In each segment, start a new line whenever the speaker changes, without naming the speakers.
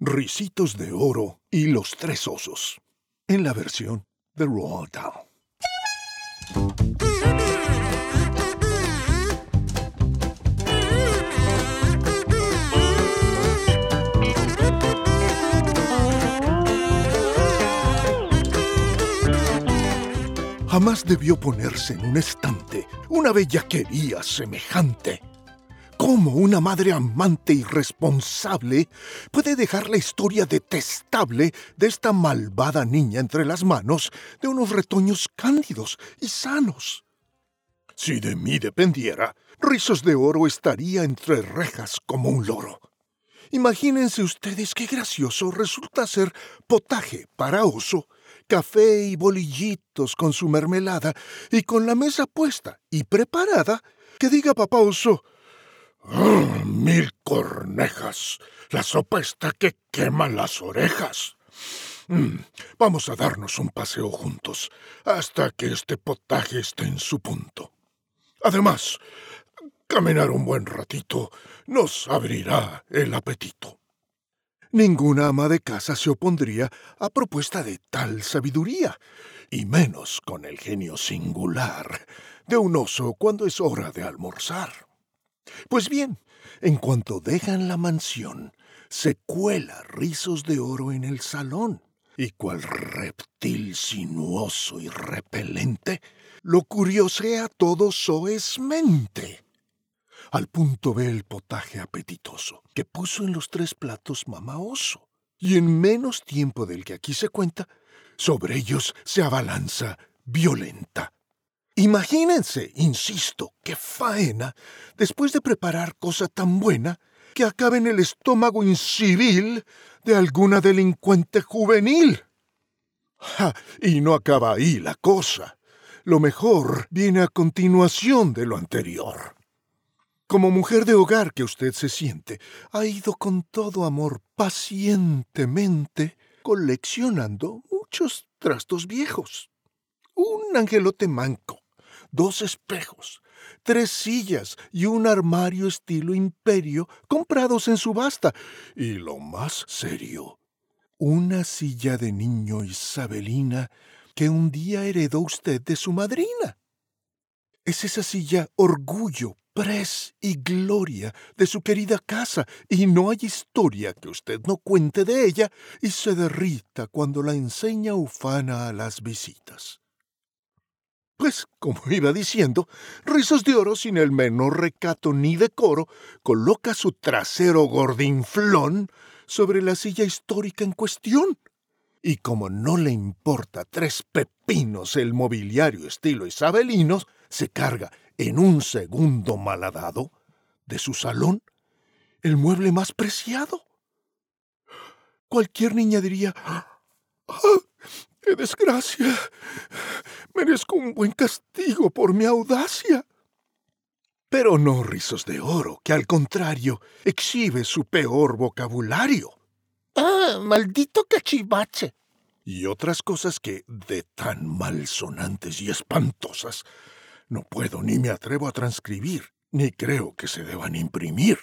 Ricitos de Oro y los Tres Osos, en la versión de Roald Dahl. Jamás debió ponerse en un estante una bellaquería semejante. ¿Cómo una madre amante y responsable puede dejar la historia detestable de esta malvada niña entre las manos de unos retoños cándidos y sanos? Si de mí dependiera, Rizos de Oro estaría entre rejas como un loro. Imagínense ustedes qué gracioso resulta ser potaje para oso, café y bolillitos con su mermelada y con la mesa puesta y preparada, que diga papá oso, ¡Ah, mil cornejas. La sopa está que quema las orejas. Mm, vamos a darnos un paseo juntos hasta que este potaje esté en su punto. Además, caminar un buen ratito nos abrirá el apetito. Ninguna ama de casa se opondría a propuesta de tal sabiduría, y menos con el genio singular de un oso cuando es hora de almorzar. Pues bien, en cuanto dejan la mansión, se cuela rizos de oro en el salón, y cual reptil sinuoso y repelente, lo curiosea todo soezmente. Al punto ve el potaje apetitoso que puso en los tres platos mamá oso, y en menos tiempo del que aquí se cuenta, sobre ellos se abalanza violenta Imagínense, insisto, qué faena, después de preparar cosa tan buena, que acabe en el estómago incivil de alguna delincuente juvenil. y no acaba ahí la cosa. Lo mejor viene a continuación de lo anterior. Como mujer de hogar que usted se siente, ha ido con todo amor pacientemente coleccionando muchos trastos viejos. Un angelote manco, dos espejos, tres sillas y un armario estilo imperio comprados en subasta. Y lo más serio, una silla de niño isabelina que un día heredó usted de su madrina. Es esa silla orgullo, pres y gloria de su querida casa, y no hay historia que usted no cuente de ella y se derrita cuando la enseña ufana a las visitas. Pues, como iba diciendo, Rizos de Oro, sin el menor recato ni decoro, coloca su trasero gordinflón sobre la silla histórica en cuestión. Y como no le importa tres pepinos el mobiliario estilo isabelino, se carga en un segundo malhadado de su salón el mueble más preciado. Cualquier niña diría, ¡Ah! ¡Qué desgracia! Merezco un buen castigo por mi audacia. Pero no rizos de oro, que al contrario exhibe su peor vocabulario.
¡Ah, maldito cachivache!
Y otras cosas que, de tan malsonantes y espantosas, no puedo ni me atrevo a transcribir, ni creo que se deban imprimir.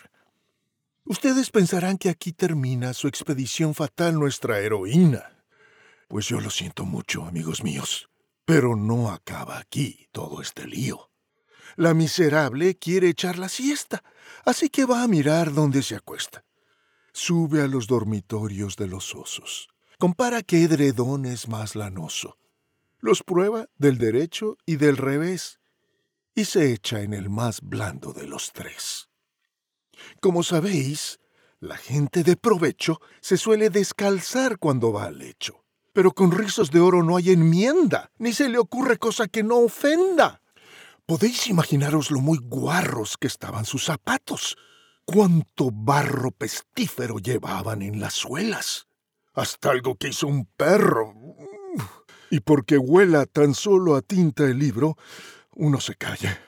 Ustedes pensarán que aquí termina su expedición fatal nuestra heroína. Pues yo lo siento mucho, amigos míos. Pero no acaba aquí todo este lío. La miserable quiere echar la siesta, así que va a mirar dónde se acuesta. Sube a los dormitorios de los osos. Compara qué edredón es más lanoso. Los prueba del derecho y del revés. Y se echa en el más blando de los tres. Como sabéis, la gente de provecho se suele descalzar cuando va al lecho pero con rizos de oro no hay enmienda, ni se le ocurre cosa que no ofenda. Podéis imaginaros lo muy guarros que estaban sus zapatos. Cuánto barro pestífero llevaban en las suelas. Hasta algo que hizo un perro. Y porque huela tan solo a tinta el libro, uno se calla.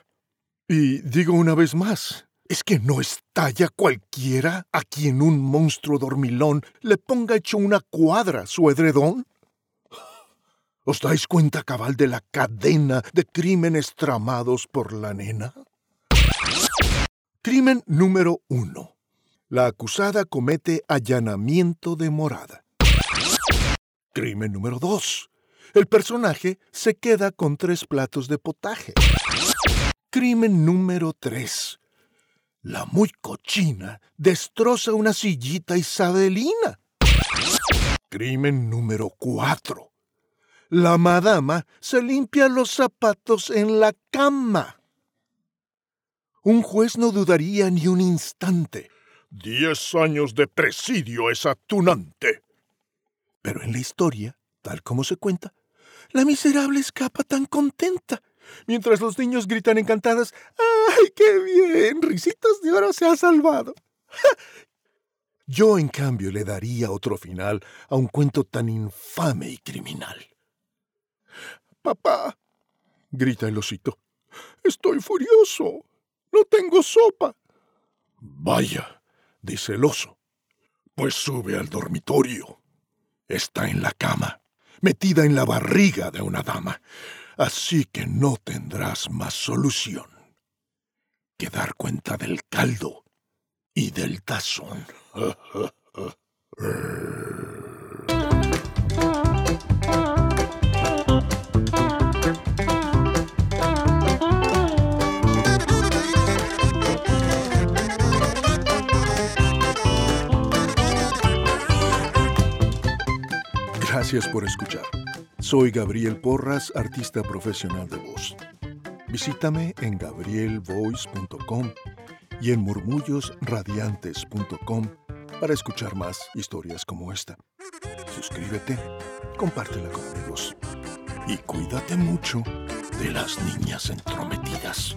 Y digo una vez más, ¿es que no estalla cualquiera a quien un monstruo dormilón le ponga hecho una cuadra su edredón? ¿Os dais cuenta cabal de la cadena de crímenes tramados por la nena? Crimen número uno. La acusada comete allanamiento de morada. Crimen número 2. El personaje se queda con tres platos de potaje. Crimen número 3. La muy cochina destroza una sillita isabelina. Crimen número 4. La madama se limpia los zapatos en la cama. Un juez no dudaría ni un instante. Diez años de presidio es atunante. Pero en la historia, tal como se cuenta, la miserable escapa tan contenta, mientras los niños gritan encantadas, ¡ay, qué bien! Risitas de oro se ha salvado. Yo, en cambio, le daría otro final a un cuento tan infame y criminal. Papá, grita el osito, estoy furioso. No tengo sopa. Vaya, dice el oso. Pues sube al dormitorio. Está en la cama, metida en la barriga de una dama. Así que no tendrás más solución que dar cuenta del caldo y del tazón. Gracias por escuchar. Soy Gabriel Porras, artista profesional de voz. Visítame en gabrielvoice.com y en murmullosradiantes.com para escuchar más historias como esta. Suscríbete, compártela con amigos y cuídate mucho de las niñas entrometidas.